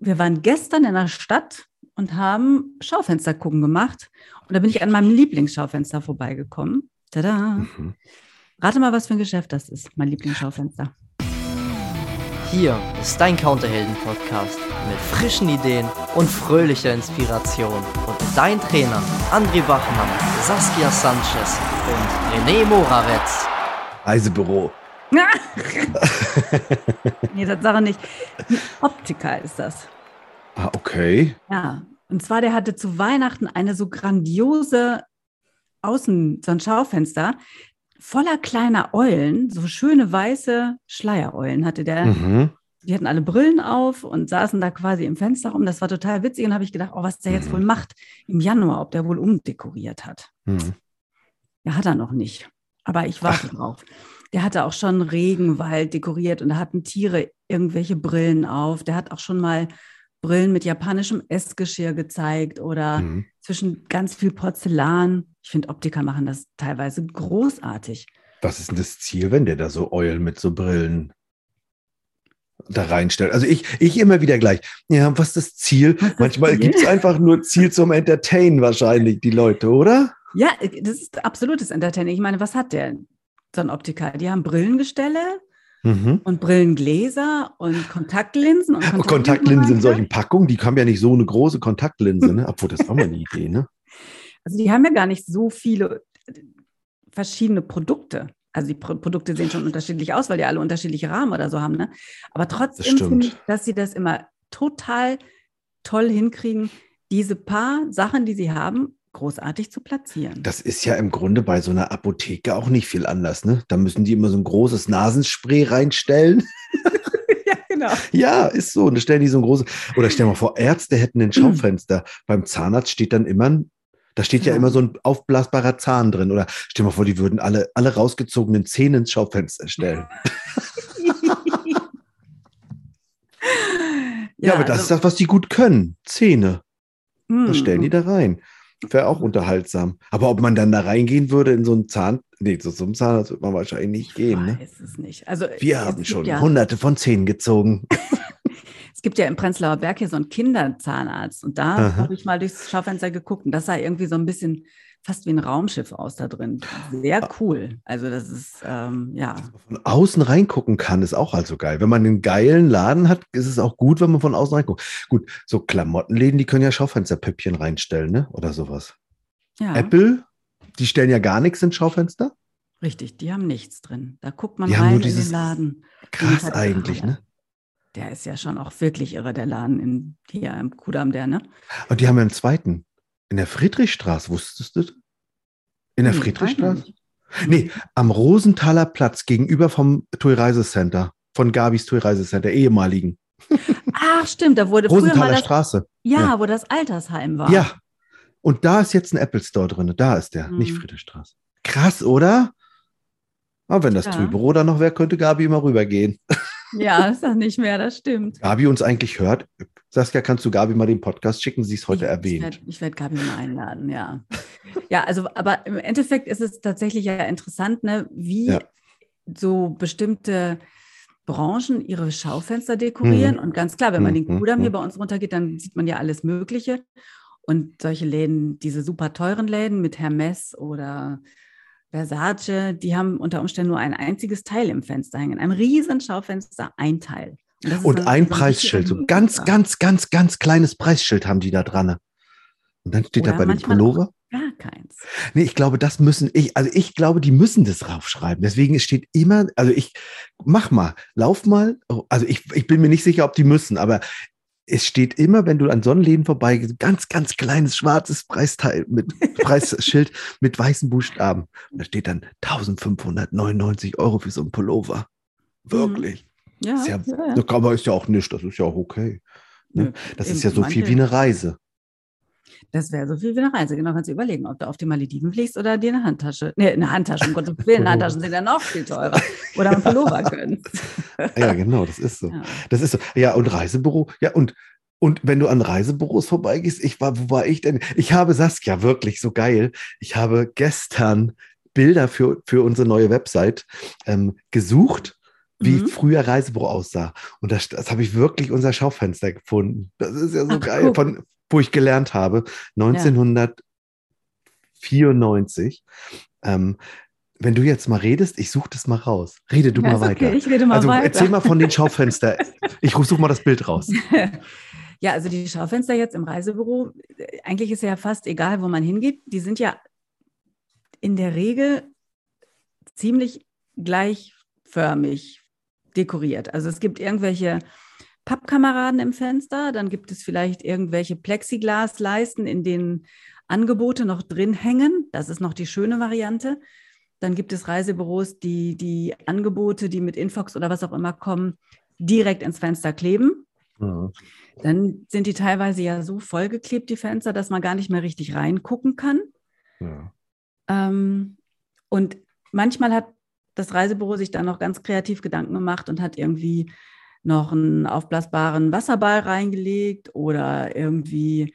wir waren gestern in der Stadt und haben Schaufenster gucken gemacht. Und da bin ich an meinem Lieblingsschaufenster vorbeigekommen. Tada! Mhm. Rate mal, was für ein Geschäft das ist, mein Lieblingsschaufenster. Hier ist dein Counterhelden-Podcast mit frischen Ideen und fröhlicher Inspiration. Und dein Trainer André Bachmann, Saskia Sanchez und René Moravetz. Reisebüro. nee, Tatsache nicht. Ein Optiker ist das. Ah, okay. Ja, und zwar der hatte zu Weihnachten eine so grandiose Außen, so ein Schaufenster voller kleiner Eulen, so schöne weiße Schleiereulen hatte der. Mhm. Die hatten alle Brillen auf und saßen da quasi im Fenster rum. Das war total witzig und habe ich gedacht, oh, was der jetzt mhm. wohl macht im Januar, ob der wohl umdekoriert hat. Mhm. Ja, hat er noch nicht. Aber ich warte drauf. Der hatte auch schon Regenwald dekoriert und da hatten Tiere irgendwelche Brillen auf. Der hat auch schon mal Brillen mit japanischem Essgeschirr gezeigt oder mhm. zwischen ganz viel Porzellan. Ich finde, Optiker machen das teilweise großartig. Was ist denn das Ziel, wenn der da so Eulen mit so Brillen da reinstellt? Also ich, ich immer wieder gleich. Ja, was ist das Ziel? Das Manchmal gibt es einfach nur Ziel zum Entertainen wahrscheinlich, die Leute, oder? Ja, das ist absolutes Entertainment. Ich meine, was hat der, so ein Optiker? Die haben Brillengestelle, Mhm. Und Brillengläser und Kontaktlinsen. Und Kontaktlinsen, Kontaktlinsen in solchen Packungen, die haben ja nicht so eine große Kontaktlinse, ne? obwohl das auch mal eine Idee. Ne? Also die haben ja gar nicht so viele verschiedene Produkte. Also die Pro Produkte sehen schon unterschiedlich aus, weil die alle unterschiedliche Rahmen oder so haben. Ne? Aber trotzdem finde ich, dass sie das immer total toll hinkriegen, diese paar Sachen, die sie haben, großartig zu platzieren. Das ist ja im Grunde bei so einer Apotheke auch nicht viel anders. Ne? Da müssen die immer so ein großes Nasenspray reinstellen. ja, genau. Ja, ist so. Und da stellen die so ein großes. Oder stell mal vor, Ärzte hätten ein Schaufenster. Beim Zahnarzt steht dann immer ein da steht ja. ja. immer so ein aufblasbarer Zahn drin. Oder stell mal vor, die würden alle, alle rausgezogenen Zähne ins Schaufenster stellen. ja, ja, aber das also, ist das, was die gut können. Zähne. Mm. Das stellen die da rein. Wäre auch unterhaltsam. Aber ob man dann da reingehen würde in so einen Zahn, nee, so einem Zahnarzt wird man wahrscheinlich nicht gehen. Ne? Es nicht. Also, Wir haben schon ja hunderte von Zähnen gezogen. es gibt ja im Prenzlauer Berg hier so einen Kinderzahnarzt und da habe ich mal durchs Schaufenster geguckt und das sah irgendwie so ein bisschen fast wie ein Raumschiff aus da drin. Sehr ah. cool. Also das ist, ähm, ja. Von außen reingucken kann, ist auch also geil. Wenn man einen geilen Laden hat, ist es auch gut, wenn man von außen reinguckt. Gut, so Klamottenläden, die können ja Schaufensterpüppchen reinstellen, ne? Oder sowas. Ja. Apple, die stellen ja gar nichts ins Schaufenster. Richtig, die haben nichts drin. Da guckt man die rein in den Laden. Krass eigentlich, ne? Der ist ja schon auch wirklich irre, der Laden in, hier im Kudamm, der, ne? Und die haben ja einen zweiten. In der Friedrichstraße, wusstest du? In der nee, Friedrichstraße? Nee, am Rosenthaler Platz gegenüber vom TUI Reisecenter, von Gabis TUI Reisecenter, ehemaligen. Ach, stimmt, da wurde Rosenthaler das, Straße. Ja, ja, wo das Altersheim war. Ja. Und da ist jetzt ein Apple Store drin. Da ist der, hm. nicht Friedrichstraße. Krass, oder? Aber wenn das ja. TUI-Büro da noch wäre, könnte Gabi immer rübergehen. Ja, ist das nicht mehr, das stimmt. Gabi uns eigentlich hört. Saskia, kannst du Gabi mal den Podcast schicken? Sie ist heute ich, erwähnt. Ich werde werd Gabi mal einladen, ja. ja, also, aber im Endeffekt ist es tatsächlich ja interessant, ne, wie ja. so bestimmte Branchen ihre Schaufenster dekorieren. Mhm. Und ganz klar, wenn man mhm. den Kudamm hier mhm. bei uns runtergeht, dann sieht man ja alles Mögliche. Und solche Läden, diese super teuren Läden mit Hermes oder Versace, die haben unter Umständen nur ein einziges Teil im Fenster hängen. Ein riesen Schaufenster, ein Teil. Und, und ein so Preisschild, so ganz, ganz, ganz, ganz kleines Preisschild haben die da dran. Und dann steht Oder da bei dem Pullover. Gar keins. Nee, ich glaube, das müssen, ich, also ich glaube, die müssen das draufschreiben. Deswegen steht immer, also ich, mach mal, lauf mal, also ich, ich bin mir nicht sicher, ob die müssen, aber es steht immer, wenn du an Sonnenläden vorbeigehst, ganz, ganz kleines schwarzes Preisteil mit Preisschild mit weißen Buchstaben. Und da steht dann 1599 Euro für so ein Pullover. Wirklich. Ja, ist ja, ja, ja. Aber ist ja auch nicht, das ist ja auch okay. Ne? Das ist ja so viel wie eine Reise. Das wäre so viel wie eine Reise. Genau, kannst du überlegen, ob du auf die Malediven fliegst oder dir eine Handtasche. Nee, eine Handtasche, um Gottes Willen, Handtaschen sind ja noch viel teurer. Oder ein Pullover können. ja, genau, das ist so. Ja. Das ist so. Ja, und Reisebüro, ja, und und wenn du an Reisebüros vorbeigehst, ich war, wo war ich denn? Ich habe Saskia wirklich so geil. Ich habe gestern Bilder für, für unsere neue Website ähm, gesucht wie mhm. früher Reisebüro aussah. Und das, das habe ich wirklich unser Schaufenster gefunden. Das ist ja so Ach, geil, von, wo ich gelernt habe, 1994. Ja. Ähm, wenn du jetzt mal redest, ich suche das mal raus. Rede du ja, mal weiter. Okay, ich rede mal also weiter. erzähl mal von den Schaufenstern. ich suche mal das Bild raus. Ja, also die Schaufenster jetzt im Reisebüro, eigentlich ist ja fast egal, wo man hingeht. Die sind ja in der Regel ziemlich gleichförmig dekoriert. Also es gibt irgendwelche Pappkameraden im Fenster, dann gibt es vielleicht irgendwelche Plexiglasleisten, in denen Angebote noch drin hängen. Das ist noch die schöne Variante. Dann gibt es Reisebüros, die die Angebote, die mit Infox oder was auch immer kommen, direkt ins Fenster kleben. Ja. Dann sind die teilweise ja so vollgeklebt, die Fenster, dass man gar nicht mehr richtig reingucken kann. Ja. Ähm, und manchmal hat das Reisebüro sich dann noch ganz kreativ Gedanken gemacht und hat irgendwie noch einen aufblasbaren Wasserball reingelegt oder irgendwie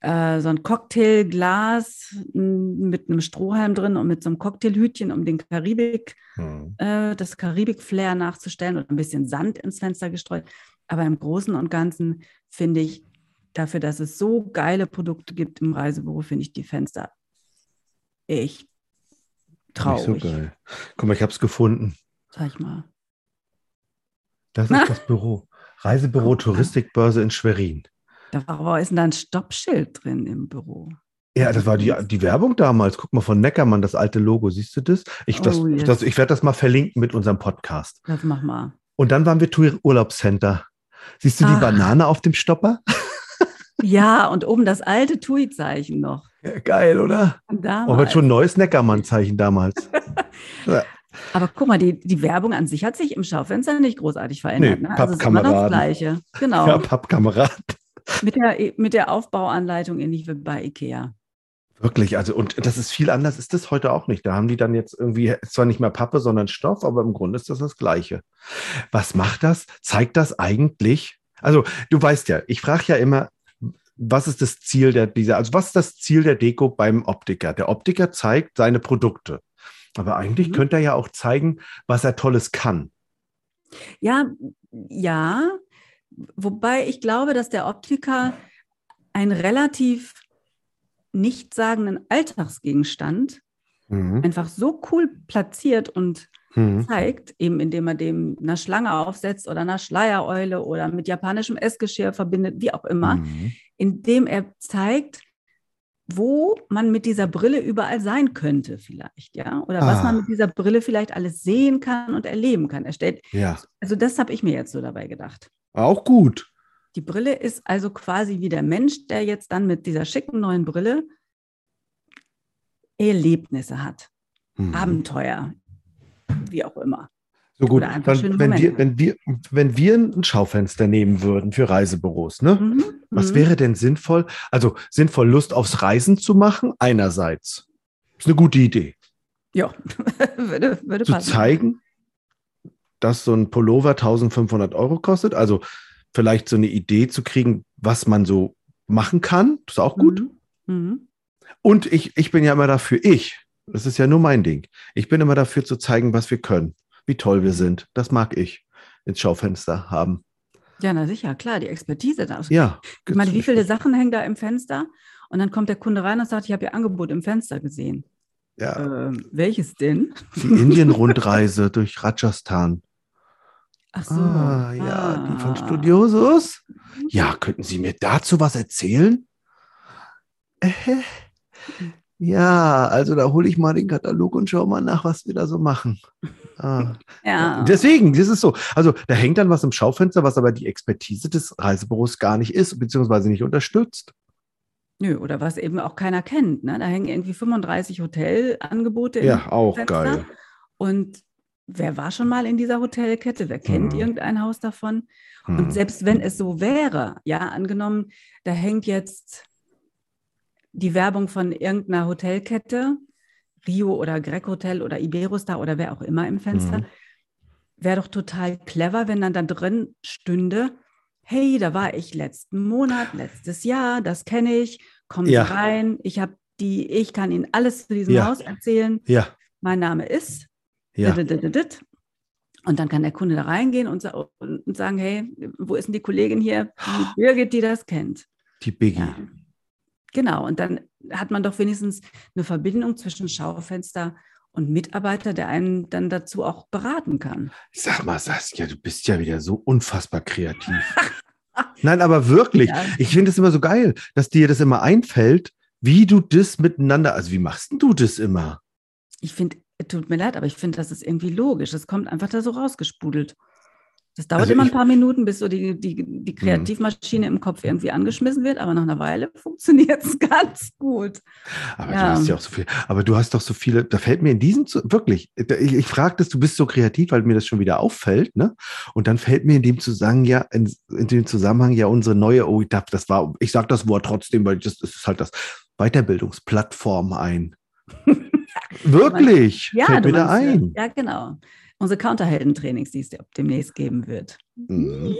äh, so ein Cocktailglas mit einem Strohhalm drin und mit so einem Cocktailhütchen, um den Karibik, mhm. äh, das Karibik-Flair nachzustellen und ein bisschen Sand ins Fenster gestreut. Aber im Großen und Ganzen finde ich, dafür, dass es so geile Produkte gibt im Reisebüro, finde ich die Fenster echt traurig. Nicht so geil. Guck mal, ich habe es gefunden. Sag mal. Das ist das Büro. Reisebüro Touristikbörse in Schwerin. Da war, ist denn da ein Stoppschild drin im Büro? Ja, das war die, die Werbung damals. Guck mal von Neckermann, das alte Logo. Siehst du das? Ich, das, oh, yes. das, ich werde das mal verlinken mit unserem Podcast. Das mach mal. Und dann waren wir Tour Urlaubscenter. Siehst du die Ach. Banane auf dem Stopper? Ja, und oben das alte TUI-Zeichen noch. Ja, geil, oder? Damals. Aber schon ein neues Neckermann-Zeichen damals. ja. Aber guck mal, die, die Werbung an sich hat sich im Schaufenster nicht großartig verändert. Nee, ne? Also ist immer das Gleiche. Genau. Ja, Pappkamerad. Mit der, mit der Aufbauanleitung ähnlich wie bei IKEA. Wirklich, also und das ist viel anders, ist das heute auch nicht. Da haben die dann jetzt irgendwie zwar nicht mehr Pappe, sondern Stoff, aber im Grunde ist das das Gleiche. Was macht das? Zeigt das eigentlich? Also du weißt ja, ich frage ja immer, was ist das Ziel der dieser, also was ist das Ziel der Deko beim Optiker? Der Optiker zeigt seine Produkte, aber eigentlich mhm. könnte er ja auch zeigen, was er Tolles kann. Ja, ja, wobei ich glaube, dass der Optiker ein relativ nichtssagenden Alltagsgegenstand mhm. einfach so cool platziert und mhm. zeigt, eben indem er dem eine Schlange aufsetzt oder eine Schleiereule oder mit japanischem Essgeschirr verbindet, wie auch immer, mhm. indem er zeigt, wo man mit dieser Brille überall sein könnte, vielleicht, ja, oder ah. was man ah. mit dieser Brille vielleicht alles sehen kann und erleben kann. Er stellt, ja. also das habe ich mir jetzt so dabei gedacht. Auch gut. Die Brille ist also quasi wie der Mensch, der jetzt dann mit dieser schicken neuen Brille Erlebnisse hat. Mhm. Abenteuer, wie auch immer. So gut, dann, wenn, wir, wenn, wir, wenn wir ein Schaufenster nehmen würden für Reisebüros, ne? Mhm. was mhm. wäre denn sinnvoll? Also sinnvoll, Lust aufs Reisen zu machen, einerseits. Ist eine gute Idee. Ja, würde, würde zu passen. zeigen, dass so ein Pullover 1500 Euro kostet. Also vielleicht so eine Idee zu kriegen, was man so machen kann. Das ist auch gut. Mhm. Mhm. Und ich, ich bin ja immer dafür, ich, das ist ja nur mein Ding. Ich bin immer dafür zu zeigen, was wir können, wie toll wir sind. Das mag ich ins Schaufenster haben. Ja, na sicher, klar, die Expertise da. Ja. Ich meine, wie viele Sachen hängen da im Fenster? Und dann kommt der Kunde rein und sagt, ich habe Ihr Angebot im Fenster gesehen. Ja. Ähm, welches denn? Die Indien-Rundreise durch Rajasthan. Ach so. Ah, ja, ah. die von ah. Studiosus. Ja, könnten Sie mir dazu was erzählen? Äh, ja, also da hole ich mal den Katalog und schau mal nach, was wir da so machen. Ah. ja. Deswegen, das ist so. Also da hängt dann was im Schaufenster, was aber die Expertise des Reisebüros gar nicht ist, beziehungsweise nicht unterstützt. Nö, oder was eben auch keiner kennt. Ne? Da hängen irgendwie 35 Hotelangebote. Ja, auch Fenster. geil. Und wer war schon mal in dieser Hotelkette? Wer kennt hm. irgendein Haus davon? Hm. Und selbst wenn es so wäre, ja, angenommen, da hängt jetzt die Werbung von irgendeiner Hotelkette, Rio oder Hotel oder Iberostar oder wer auch immer im Fenster, hm. wäre doch total clever, wenn dann da drin stünde, hey, da war ich letzten Monat, letztes Jahr, das kenne ich, kommen ja. Rein, ich habe die, ich kann Ihnen alles zu diesem ja. Haus erzählen. Ja. Mein Name ist ja. Und dann kann der Kunde da reingehen und, und, sagen, hey, wo ist denn die Kollegin hier, die Birgit, die das kennt? Die Biggie. Genau, und dann hat man doch wenigstens eine Verbindung zwischen Schaufenster und Mitarbeiter, der einen dann dazu auch beraten kann. Sag mal, Saskia, du bist ja wieder so unfassbar kreativ. Nein, aber wirklich. Ja. Ich finde es immer so geil, dass dir das immer einfällt, wie du das miteinander, also wie machst du das immer? Ich finde, tut mir leid, aber ich finde, das ist irgendwie logisch. Es kommt einfach da so rausgespudelt. Das dauert also immer ein paar Minuten, bis so die, die, die mhm. Kreativmaschine im Kopf irgendwie angeschmissen wird, aber nach einer Weile funktioniert es ganz gut. Aber ja. du hast ja auch so viel, aber du hast doch so viele, da fällt mir in diesem, wirklich, ich, ich frage das, du bist so kreativ, weil mir das schon wieder auffällt, ne? Und dann fällt mir in dem Zusammenhang ja, in, in dem Zusammenhang ja unsere neue, oh, das war, ich sage das Wort trotzdem, weil das, das ist halt das Weiterbildungsplattform ein. Wirklich, ja, fällt mir da ein. Ja, genau unsere Counterhelden-Trainings, die es demnächst geben wird. Mhm.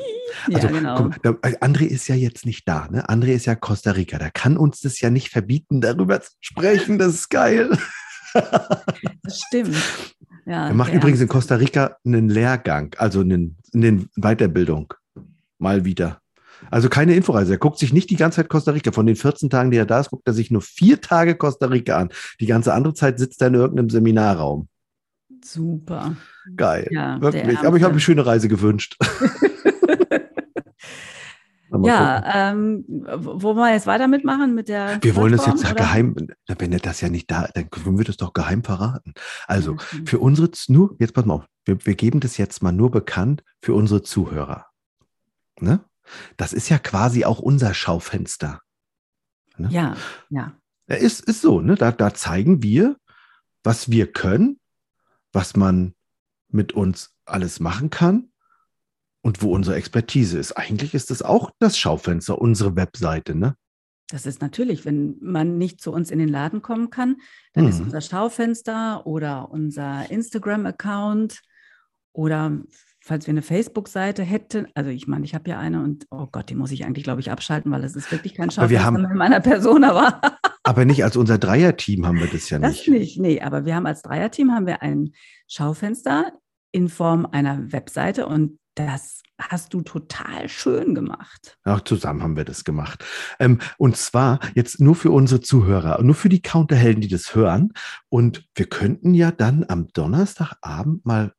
Also, ja, genau. Guck, da, äh, André ist ja jetzt nicht da. Ne? André ist ja Costa Rica. Da kann uns das ja nicht verbieten, darüber zu sprechen. Das ist geil. Das stimmt. Ja, er macht übrigens in Costa Rica einen Lehrgang, also eine, eine Weiterbildung. Mal wieder. Also keine Inforeise. Er guckt sich nicht die ganze Zeit Costa Rica. Von den 14 Tagen, die er da ist, guckt er sich nur vier Tage Costa Rica an. Die ganze andere Zeit sitzt er in irgendeinem Seminarraum. Super. Geil. Ja, wirklich. Aber ich habe eine schöne Reise gewünscht. ja, ähm, wo wollen wir jetzt weiter mitmachen mit der? Wir wollen das jetzt oder? geheim, wenn er das ja nicht da, dann können wir das doch geheim verraten. Also ja, für unsere, nur, jetzt pass mal auf, wir, wir, geben das jetzt mal nur bekannt für unsere Zuhörer. Ne? Das ist ja quasi auch unser Schaufenster. Ne? Ja, ja. Ist, ist so, ne? Da, da zeigen wir, was wir können, was man mit uns alles machen kann und wo unsere Expertise ist. Eigentlich ist das auch das Schaufenster, unsere Webseite, ne? Das ist natürlich, wenn man nicht zu uns in den Laden kommen kann, dann mhm. ist unser Schaufenster oder unser Instagram-Account oder falls wir eine Facebook-Seite hätten, also ich meine, ich habe ja eine und oh Gott, die muss ich eigentlich, glaube ich, abschalten, weil es ist wirklich kein Schaufenster haben, in meiner Person, aber. Aber nicht als unser Dreierteam haben wir das ja nicht. Das nicht, nee, aber wir haben als Dreierteam haben wir ein Schaufenster in Form einer Webseite und das hast du total schön gemacht. Auch zusammen haben wir das gemacht. Ähm, und zwar jetzt nur für unsere Zuhörer, nur für die Counterhelden, die das hören. Und wir könnten ja dann am Donnerstagabend mal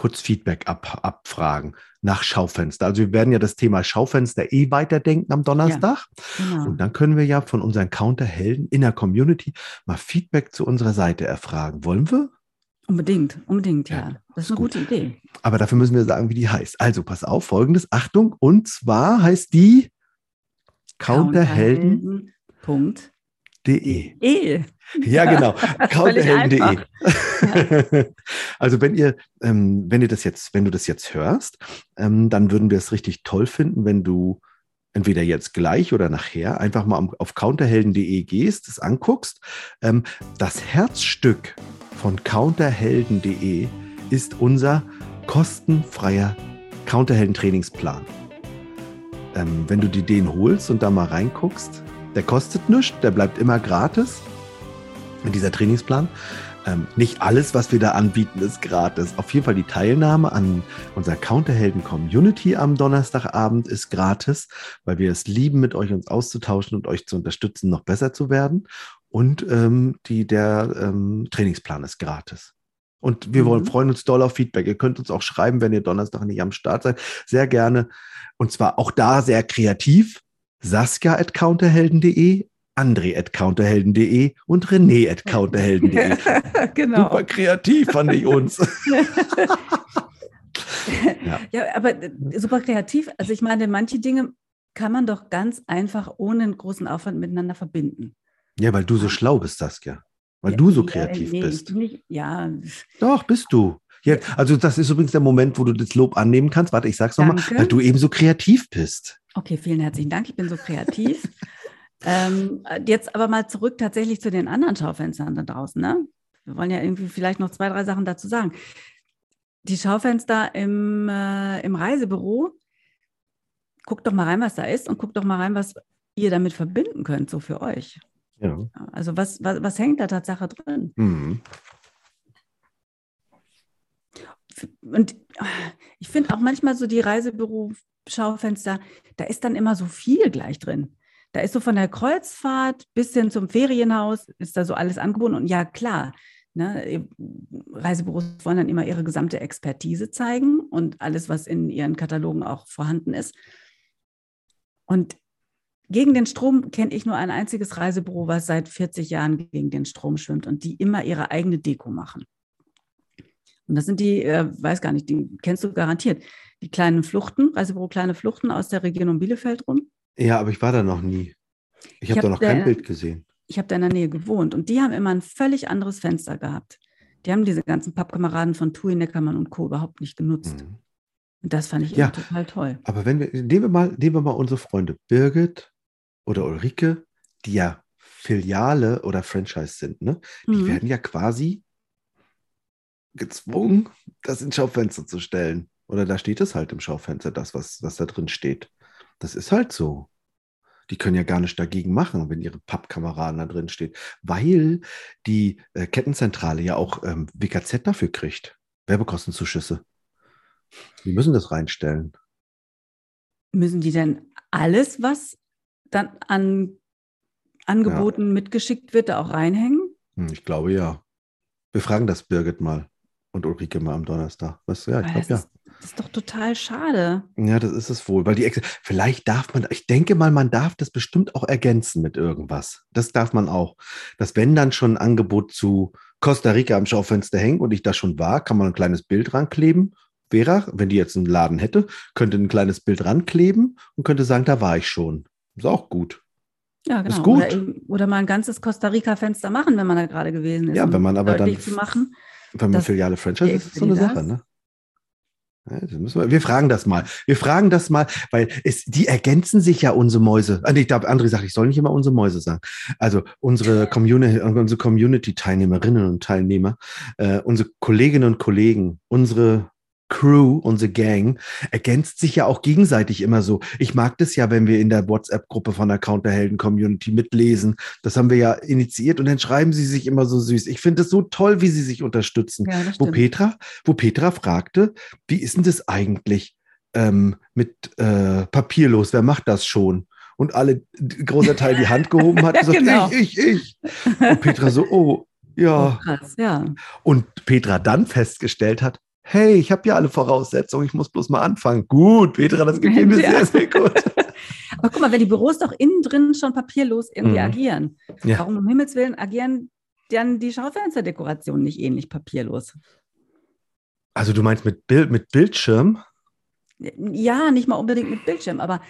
kurz Feedback ab, abfragen nach Schaufenster. Also wir werden ja das Thema Schaufenster eh weiterdenken am Donnerstag. Ja, genau. Und dann können wir ja von unseren Counterhelden in der Community mal Feedback zu unserer Seite erfragen. Wollen wir? Unbedingt, unbedingt, ja. ja das ist eine gut. gute Idee. Aber dafür müssen wir sagen, wie die heißt. Also pass auf, folgendes, Achtung, und zwar heißt die Counterhelden.de. E. Ja, genau. Counterhelden.de. also wenn ihr, ähm, wenn ihr das jetzt, wenn du das jetzt hörst, ähm, dann würden wir es richtig toll finden, wenn du entweder jetzt gleich oder nachher einfach mal auf counterhelden.de gehst, das anguckst. Ähm, das Herzstück von counterhelden.de ist unser kostenfreier Counterhelden-Trainingsplan. Ähm, wenn du dir den holst und da mal reinguckst, der kostet nichts, der bleibt immer gratis. Dieser Trainingsplan. Ähm, nicht alles, was wir da anbieten, ist gratis. Auf jeden Fall die Teilnahme an unserer Counterhelden Community am Donnerstagabend ist gratis, weil wir es lieben, mit euch uns auszutauschen und euch zu unterstützen, noch besser zu werden. Und ähm, die, der ähm, Trainingsplan ist gratis. Und wir wollen, mhm. freuen uns doll auf Feedback. Ihr könnt uns auch schreiben, wenn ihr Donnerstag nicht am Start seid. Sehr gerne. Und zwar auch da sehr kreativ. Saskia at counterhelden.de, André at counterhelden.de und René at counterhelden.de. genau. Super kreativ fand ich uns. ja. ja, aber super kreativ. Also ich meine, manche Dinge kann man doch ganz einfach ohne einen großen Aufwand miteinander verbinden. Ja, weil du so schlau bist, Saskia. Weil ja, du so kreativ nee, bist. Nicht, ja. Doch, bist du. Ja, also das ist übrigens der Moment, wo du das Lob annehmen kannst. Warte, ich sag's nochmal, weil du eben so kreativ bist. Okay, vielen herzlichen Dank. Ich bin so kreativ. ähm, jetzt aber mal zurück tatsächlich zu den anderen Schaufenstern da draußen. Ne? Wir wollen ja irgendwie vielleicht noch zwei, drei Sachen dazu sagen. Die Schaufenster im, äh, im Reisebüro, guckt doch mal rein, was da ist und guckt doch mal rein, was ihr damit verbinden könnt, so für euch. Ja. Also was, was, was hängt da Tatsache drin? Mhm. Und ich finde auch manchmal so die Reisebüro-Schaufenster, da ist dann immer so viel gleich drin. Da ist so von der Kreuzfahrt bis hin zum Ferienhaus, ist da so alles angeboten. Und ja, klar, ne, Reisebüros wollen dann immer ihre gesamte Expertise zeigen und alles, was in ihren Katalogen auch vorhanden ist. Und gegen den Strom kenne ich nur ein einziges Reisebüro, was seit 40 Jahren gegen den Strom schwimmt und die immer ihre eigene Deko machen. Und das sind die, äh, weiß gar nicht, die kennst du garantiert, die kleinen Fluchten, Reisebüro Kleine Fluchten aus der Region um Bielefeld rum. Ja, aber ich war da noch nie. Ich, ich habe hab da noch kein Bild gesehen. Ich habe da in der Nähe gewohnt und die haben immer ein völlig anderes Fenster gehabt. Die haben diese ganzen Pappkameraden von Tui, Neckermann und Co. überhaupt nicht genutzt. Mhm. Und das fand ich ja, total toll. Aber wenn wir, nehmen wir mal, nehmen wir mal unsere Freunde Birgit oder Ulrike, die ja Filiale oder Franchise sind, ne? Die mhm. werden ja quasi gezwungen, das ins Schaufenster zu stellen. Oder da steht es halt im Schaufenster, das, was, was da drin steht. Das ist halt so. Die können ja gar nicht dagegen machen, wenn ihre Pappkameraden da drin steht, weil die äh, Kettenzentrale ja auch ähm, WKZ dafür kriegt. Werbekostenzuschüsse. Die müssen das reinstellen. Müssen die denn alles, was dann an Angeboten ja. mitgeschickt wird, da auch reinhängen? Hm, ich glaube ja. Wir fragen das Birgit mal und Ulrike mal am Donnerstag. Was, ja, ich glaube ja. Das ist doch total schade. Ja, das ist es wohl, weil die Ex vielleicht darf man, ich denke mal, man darf das bestimmt auch ergänzen mit irgendwas. Das darf man auch. Dass wenn dann schon ein Angebot zu Costa Rica am Schaufenster hängt und ich da schon war, kann man ein kleines Bild rankleben. Vera, wenn die jetzt einen Laden hätte, könnte ein kleines Bild rankleben und könnte sagen, da war ich schon. Ist auch gut. Ja, genau. Ist gut. Oder, oder, mal ein ganzes Costa Rica-Fenster machen, wenn man da gerade gewesen ist. Ja, wenn man aber dann. Machen, wenn man Filiale Franchise ist, so eine Sache, ne? wir, wir, fragen das mal. Wir fragen das mal, weil es, die ergänzen sich ja unsere Mäuse. Ah, ich glaube, André sagt, ich soll nicht immer unsere Mäuse sagen. Also unsere Community, unsere Community-Teilnehmerinnen und Teilnehmer, äh, unsere Kolleginnen und Kollegen, unsere Crew, unsere Gang, ergänzt sich ja auch gegenseitig immer so. Ich mag das ja, wenn wir in der WhatsApp-Gruppe von der Counterhelden-Community mitlesen. Das haben wir ja initiiert und dann schreiben sie sich immer so süß. Ich finde es so toll, wie sie sich unterstützen. Ja, wo Petra, wo Petra fragte, wie ist denn das eigentlich ähm, mit äh, papierlos? Wer macht das schon? Und alle, großer Teil die Hand gehoben hat, gesagt, genau. ich, ich, ich. Und Petra so, oh, ja. Oh, krass, ja. Und Petra dann festgestellt hat, hey, ich habe ja alle Voraussetzungen, ich muss bloß mal anfangen. Gut, Petra, das gefällt mir ja. sehr, sehr gut. Aber guck mal, wenn die Büros doch innen drin schon papierlos irgendwie mhm. agieren, ja. warum um Himmels Willen agieren dann die Schaufensterdekorationen nicht ähnlich papierlos? Also du meinst mit, Bild, mit Bildschirm? Ja, nicht mal unbedingt mit Bildschirm, aber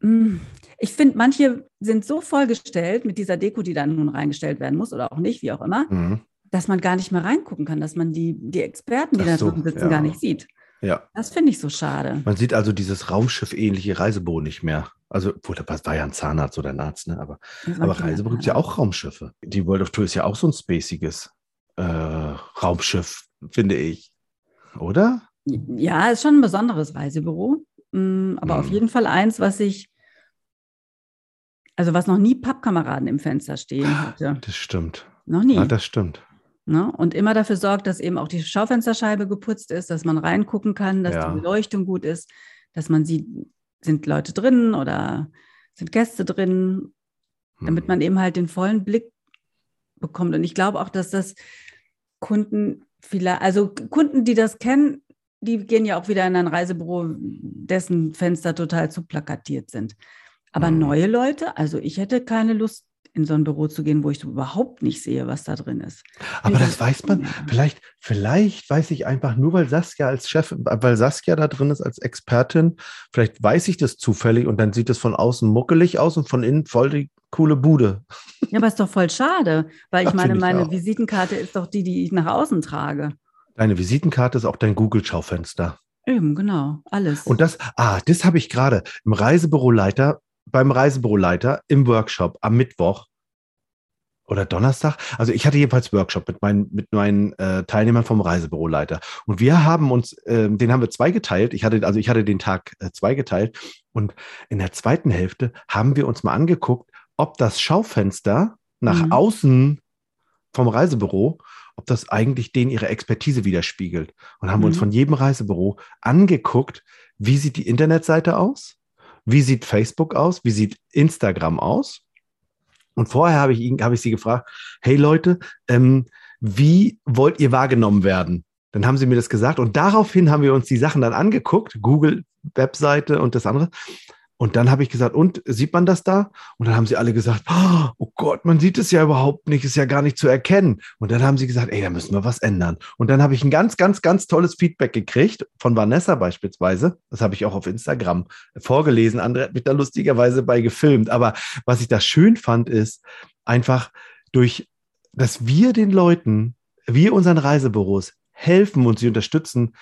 mh, hm, ich finde, manche sind so vollgestellt mit dieser Deko, die dann nun reingestellt werden muss oder auch nicht, wie auch immer, mhm dass man gar nicht mehr reingucken kann, dass man die, die Experten, die Ach da so, sitzen, ja. gar nicht sieht. Ja. Das finde ich so schade. Man sieht also dieses Raumschiff-ähnliche Reiseboot nicht mehr. Also, obwohl, das war ja ein Zahnarzt oder ein Arzt, ne? Aber, aber Reiseboot gibt es ja auch Raumschiffe. Die World of Tour ist ja auch so ein spaciges äh, Raumschiff, finde ich. Oder? Ja, ist schon ein besonderes Reisebüro. Mm, aber hm. auf jeden Fall eins, was ich, also was noch nie Pappkameraden im Fenster stehen hatte. Das stimmt. Noch nie. Ja, das stimmt. Ne? Und immer dafür sorgt, dass eben auch die Schaufensterscheibe geputzt ist, dass man reingucken kann, dass ja. die Beleuchtung gut ist, dass man sieht, sind Leute drin oder sind Gäste drin, damit hm. man eben halt den vollen Blick bekommt. Und ich glaube auch, dass das Kunden vielleicht, also Kunden, die das kennen, die gehen ja auch wieder in ein Reisebüro, dessen Fenster total zu plakatiert sind. Aber hm. neue Leute, also ich hätte keine Lust, in so ein Büro zu gehen, wo ich so überhaupt nicht sehe, was da drin ist. Aber das weiß man, vielleicht, vielleicht weiß ich einfach nur, weil Saskia als Chef, weil Saskia da drin ist als Expertin, vielleicht weiß ich das zufällig und dann sieht es von außen muckelig aus und von innen voll die coole Bude. Ja, aber ist doch voll schade, weil ich Ach, meine, meine ich Visitenkarte ist doch die, die ich nach außen trage. Deine Visitenkarte ist auch dein Google-Schaufenster. Eben, genau, alles. Und das, ah, das habe ich gerade im Reisebüroleiter beim Reisebüroleiter im Workshop am Mittwoch oder Donnerstag. Also ich hatte jedenfalls Workshop mit meinen, mit meinen äh, Teilnehmern vom Reisebüroleiter. Und wir haben uns, äh, den haben wir zweigeteilt. Ich hatte, also ich hatte den Tag äh, zweigeteilt. Und in der zweiten Hälfte haben wir uns mal angeguckt, ob das Schaufenster nach mhm. außen vom Reisebüro, ob das eigentlich denen ihre Expertise widerspiegelt. Und haben mhm. uns von jedem Reisebüro angeguckt, wie sieht die Internetseite aus? Wie sieht Facebook aus? Wie sieht Instagram aus? Und vorher habe ich, ihn, habe ich sie gefragt, hey Leute, ähm, wie wollt ihr wahrgenommen werden? Dann haben sie mir das gesagt und daraufhin haben wir uns die Sachen dann angeguckt, Google Webseite und das andere. Und dann habe ich gesagt, und sieht man das da? Und dann haben sie alle gesagt, oh Gott, man sieht es ja überhaupt nicht, ist ja gar nicht zu erkennen. Und dann haben sie gesagt, ey, da müssen wir was ändern. Und dann habe ich ein ganz, ganz, ganz tolles Feedback gekriegt von Vanessa beispielsweise. Das habe ich auch auf Instagram vorgelesen. Andere hat mich da lustigerweise bei gefilmt. Aber was ich da schön fand, ist einfach durch, dass wir den Leuten, wir unseren Reisebüros helfen und sie unterstützen,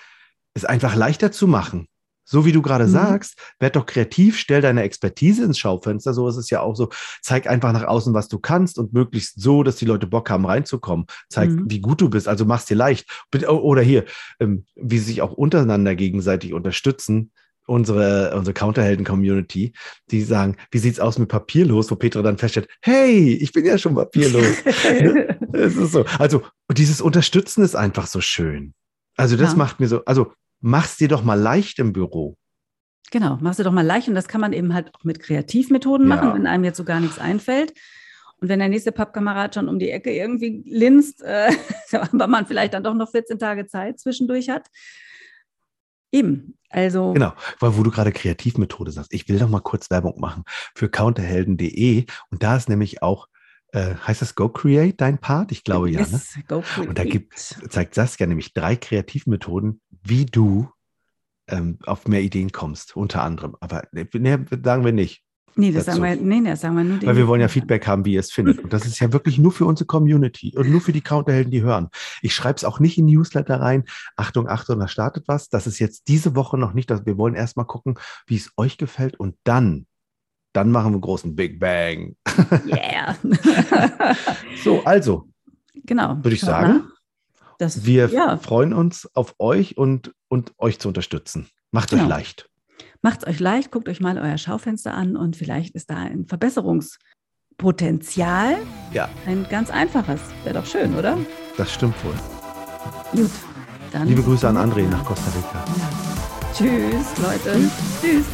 es einfach leichter zu machen so wie du gerade mhm. sagst, werd doch kreativ, stell deine Expertise ins Schaufenster. So ist es ja auch so. Zeig einfach nach außen, was du kannst und möglichst so, dass die Leute Bock haben, reinzukommen. Zeig, mhm. wie gut du bist. Also mach's dir leicht. Oder hier, ähm, wie sie sich auch untereinander gegenseitig unterstützen. Unsere, unsere Counterhelden-Community, die sagen, wie sieht's aus mit papierlos, wo Petra dann feststellt, hey, ich bin ja schon papierlos. Ne? Es ist so. Also, dieses Unterstützen ist einfach so schön. Also, das ja. macht mir so, also mach's dir doch mal leicht im Büro. Genau, mach's dir doch mal leicht. Und das kann man eben halt auch mit Kreativmethoden ja. machen, wenn einem jetzt so gar nichts einfällt. Und wenn der nächste Pappkamerad schon um die Ecke irgendwie linst, äh, aber man vielleicht dann doch noch 14 Tage Zeit zwischendurch hat. Eben, also. Genau, weil wo du gerade Kreativmethode sagst, ich will doch mal kurz Werbung machen für counterhelden.de und da ist nämlich auch äh, heißt das Go Create, dein Part? Ich glaube yes, ja. Ne? Go Create. Und da gibt, zeigt Saskia nämlich drei Kreativmethoden, wie du ähm, auf mehr Ideen kommst, unter anderem. Aber ne, ne sagen wir nicht. Nee, das sagen wir, nee, das sagen wir nur. Weil wir wollen ja Feedback haben, wie ihr es findet. Und das ist ja wirklich nur für unsere Community und nur für die Counterhelden, die hören. Ich schreibe es auch nicht in Newsletter rein. Achtung, Achtung, da startet was. Das ist jetzt diese Woche noch nicht. Wir wollen erstmal gucken, wie es euch gefällt und dann dann machen wir einen großen Big Bang. Yeah. so, also. Genau. Würde ich sagen. Das, wir ja. freuen uns auf euch und, und euch zu unterstützen. Macht genau. euch leicht. Macht es euch leicht, guckt euch mal euer Schaufenster an und vielleicht ist da ein Verbesserungspotenzial. Ja. Ein ganz einfaches. Wäre doch schön, oder? Das stimmt wohl. Gut. Dann Liebe Grüße an André nach Costa Rica. Ja. Tschüss, Leute. Tschüss. Tschüss.